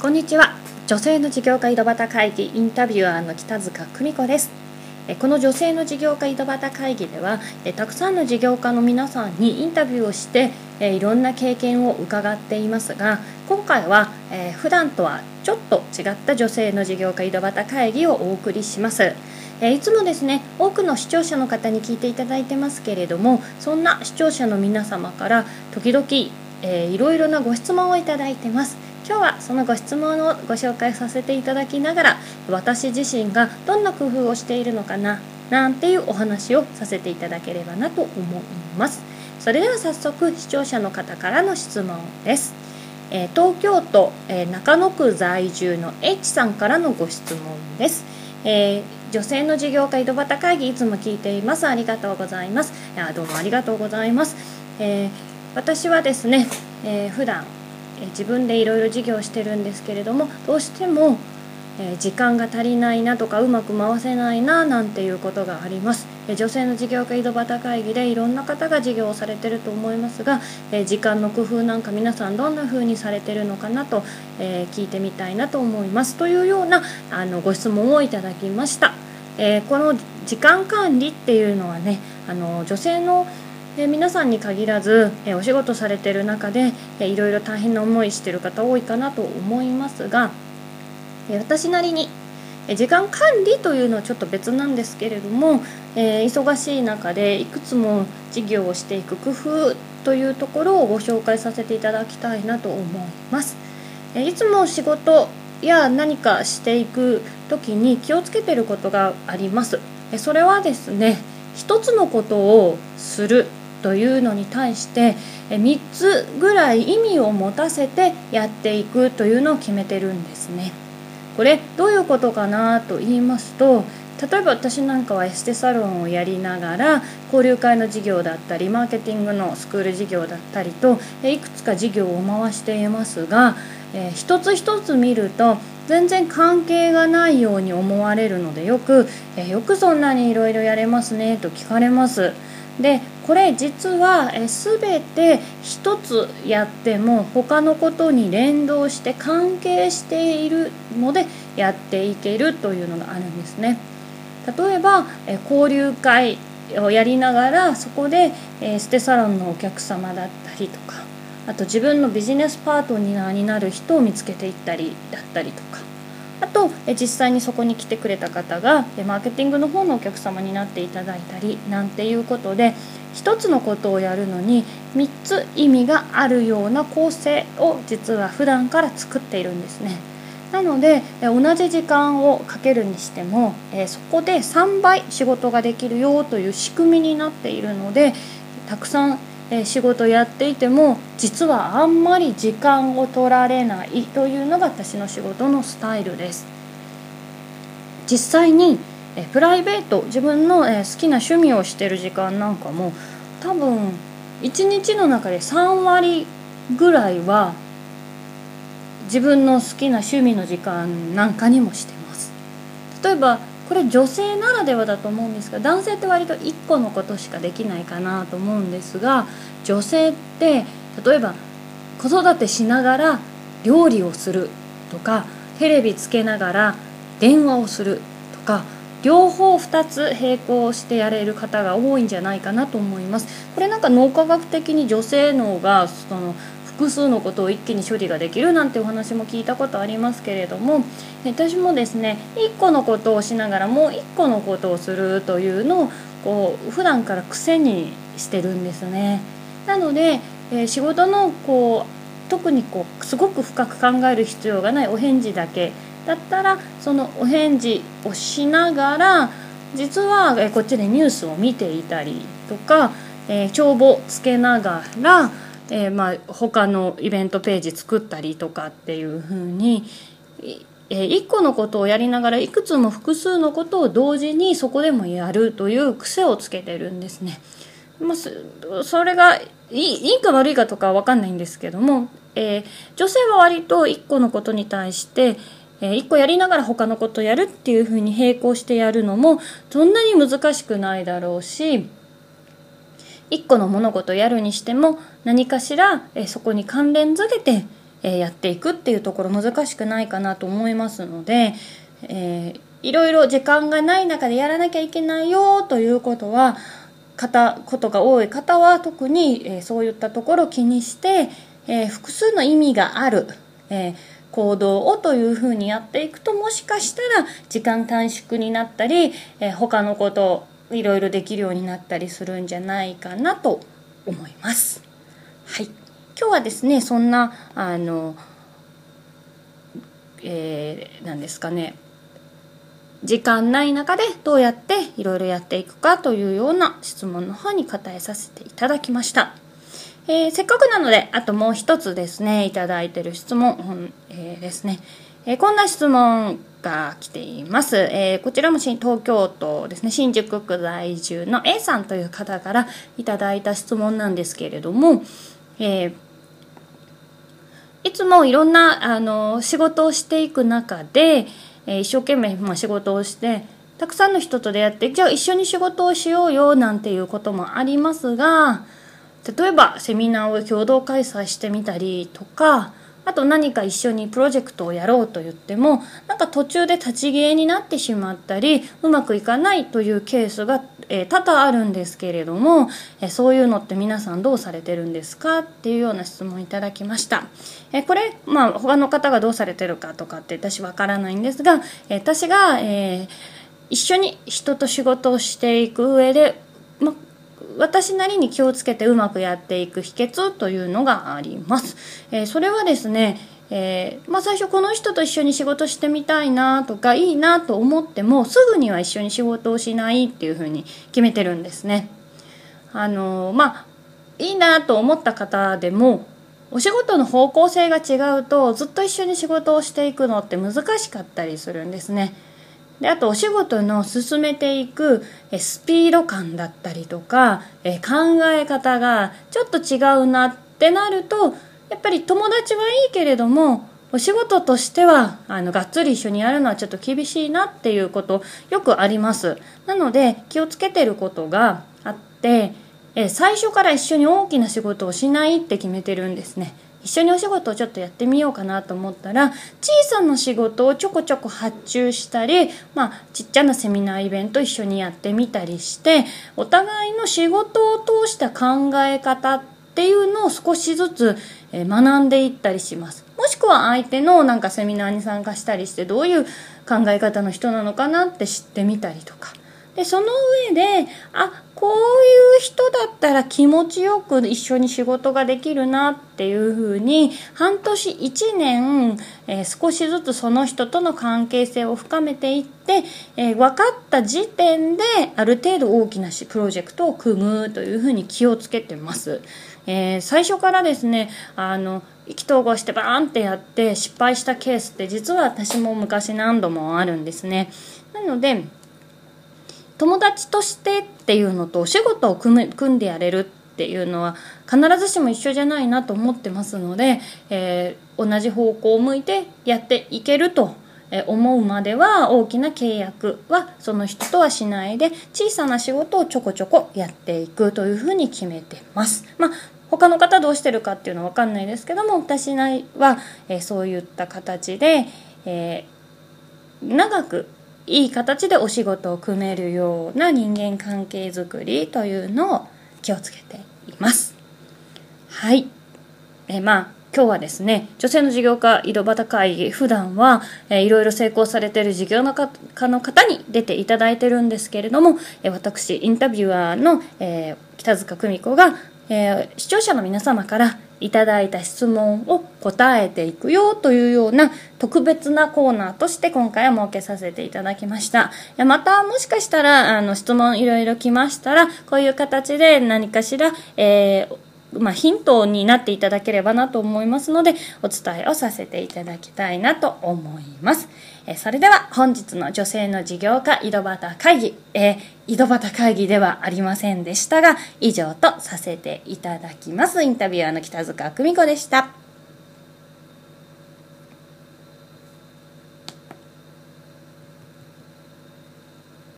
こんにちは。女性の事業家井戸端会議インタビュアーの北塚久美子です。この女性の事業家井戸端会議ではたくさんの事業家の皆さんにインタビューをしていろんな経験を伺っていますが今回はえ普段とはちょっと違った女性の事業家井戸端会議をお送りします。いつもですね多くの視聴者の方に聞いていただいてますけれどもそんな視聴者の皆様から時々、えー、いろいろなご質問をいただいてます。今日はそのご質問をご紹介させていただきながら私自身がどんな工夫をしているのかななんていうお話をさせていただければなと思います。それでは早速視聴者の方からの質問です、えー、東京都、えー、中野区在住の H さんからのご質問です、えー、女性の事業家井戸端会議いつも聞いています。ありがとうございます。いやどうもありがとうございます、え私はですね、えー、普段自分でいろいろ事業してるんですけれどもどうしても、時間が足りないなとかうまく回せないななんていうことがあります、女性の事業家井戸端会議でいろんな方が事業をされてると思いますが、時間の工夫なんか皆さんどんな風にされてるのかなと、聞いてみたいなと思います。というようなあのご質問をいただきました、この時間管理っていうのはねあの女性のえ皆さんに限らず、えお仕事されてる中で、えいろいろ大変な思いしてる方多いかなと思いますが、え私なりに、え時間管理というのはちょっと別なんですけれども、え忙しい中でいくつも事業をしていく工夫というところをご紹介させていただきたいなと思います。えいつも仕事や何かしていく時に気をつけてることがあります。それはですね一つのことをするというのに対して3つぐらい意味を持たせてやっていくというのを決めてるんですね。これどういうことかなと言いますと例えば私なんかはエステサロンをやりながら交流会の事業だったりマーケティングのスクール事業だったりといくつか事業を回していますが、えー、一つ一つ見ると全然関係がないように思われるのでよく、えー、よくそんなにいろいろやれますねと聞かれます。でこれ実は全て一つやっても他のことに連動して関係しているのでやっていけるというのがあるんですね。例えば交流会をやりながらそこでステサロンのお客様だったりとかあと自分のビジネスパートナーになる人を見つけていったりだったりとかあと実際にそこに来てくれた方がマーケティングの方のお客様になっていただいたりなんていうことで一つのことをやるのに3つ意味があるような構成を実は普段から作っているんですね。なので同じ時間をかけるにしてもそこで3倍仕事ができるよという仕組みになっているのでたくさん仕事やっていても実はあんまり時間を取られないというのが私の仕事のスタイルです実際にえプライベート自分の、え好きな趣味をしてる時間なんかも多分1日の中で3割ぐらいは自分の好きな趣味の時間なんかにもしてます。例えばこれ女性ならではだと思うんですが男性って割と1個のことしかできないかなと思うんですが女性って例えば子育てしながら料理をするとかテレビつけながら電話をするとか両方2つ並行してやれる方が多いんじゃないかなと思います。これなんか脳科学的に女性脳がその複数のことを一気に処理ができるなんてお話も聞いたことありますけれども私もですね1個のことをしながらもう1個のことをするというのをこう普段から癖にしてるんですね。なので、えー、仕事のこう特にこうすごく深く考える必要がないお返事だけだったらそのお返事をしながら実はこっちでニュースを見ていたりとか、えー、帳簿つけながらえー、まあ他のイベントページ作ったりとかっていう風にえ1個のことをやりながらいくつも複数のことを同時にそこでもやるという癖をつけてるんですね。まあ、それがいいいいか悪いかとかは分かんないんですけども、えー、女性は割と1個のことに対して、えー、1個やりながら他のことやるっていうふうに並行してやるのもそんなに難しくないだろうし1個の物事をやるにしても何かしら、えそこに関連づけてえー、やっていくっていうところ難しくないかなと思いますので、えー、いろいろ時間がない中でやらなきゃいけないよということは方ことが多い方は特に、え、そういったところを気にして、え、複数の意味がある、えー、行動をというふうにやっていくともしかしたら時間短縮になったり、えー、他のことをいろいろできるようになったりするんじゃないかなと思います。はい、今日はですねそんなあの、えー、なんですかね時間ない中でどうやっていろいろやっていくかというような質問の方に答えさせていただきました。えー、せっかくなので、あともう一つですね、いただいてる質問、えー、ですね、えー、こんな質問が来ています。えこちらも東京都ですね、新宿区在住の A さんという方からいただいた質問なんですけれども、えいつもいろんなあの仕事をしていく中で、えー、一生懸命、まあ、仕事をしてたくさんの人と出会ってじゃあ一緒に仕事をしようよなんていうこともありますが例えばセミナーを共同開催してみたりとかあと何か一緒にプロジェクトをやろうと言ってもなんか途中で立ち消えになってしまったりうまくいかないというケースが、えー、多々あるんですけれども、えー、そういうのって皆さんどうされてるんですかっていうような質問いただきました、えー、これ、まあ、他の方がどうされてるかとかって私わからないんですが、え私が、え一緒に人と仕事をしていく上で、ま私なりに気をつけてうまくやっていく秘訣というのがあります。えー、それはですね、えー、まあ、最初この人と一緒に仕事してみたいなとかいいなと思ってもすぐには一緒に仕事をしないっていうふうに決めてるんですね。あのまあいいなと思った方でもお仕事の方向性が違うとずっと一緒に仕事をしていくのって難しかったりするんですね。であとお仕事の進めていくスピード感だったりとか考え方がちょっと違うなってなるとやっぱり友達はいいけれどもお仕事としてはあのがっつり一緒にやるのはちょっと厳しいなっていうことよくあります。なので気をつけてることがあって最初から一緒に大きな仕事をしないって決めてるんですね。一緒にお仕事をちょっとやってみようかなと思ったら小さな仕事をちょこちょこ発注したり、まあ、ちっちゃなセミナーイベント一緒にやってみたりしてお互いの仕事を通した考え方っていうのを少しずつ学んでいったりします。もしくは相手のなんかセミナーに参加したりしてどういう考え方の人なのかなって知ってみたりとか。でその上であこういう人だったら気持ちよく一緒に仕事ができるなっていうふうに半年1年、えー、少しずつその人との関係性を深めていって、えー、分かった時点である程度大きなプロジェクトを組むというふうに気をつけてます。えー、最初からですねあの意気投合してバーンってやって失敗したケースって実は私も昔何度もあるんですね。なので友達としてっていうのとお仕事を組む組んでやれるっていうのは必ずしも一緒じゃないなと思ってますので、えー、同じ方向を向いてやっていけると思うまでは大きな契約はその人とはしないで小さな仕事をちょこちょこやっていくというふうに決めてます。まあ他の方どうしてるかっていうのは分かんないですけども私は、えー、そういった形で、えー、長くいい形でお仕事を組めるような人間関係づくりというのを気をつけています。はい。えまあ今日はですね女性の事業家井戸端会議普段は、えー、いろいろ成功されている事業家の方に出ていただいてるんですけれども、え、私インタビュアーの、えー、北塚久美子が、えー、視聴者の皆様からいただいた質問を答えていくよというような特別なコーナーとして今回は設けさせていただきました。いやまたもしかしたらあの質問いろいろ来ましたらこういう形で何かしら、えーまあ、ヒントになっていただければなと思いますのでお伝えをさせていただきたいなと思います。えそれでは本日の女性の事業家井戸端会議、えー、井戸端会議ではありませんでしたが以上とさせていただきます。インタビュアーの北塚久美子でした。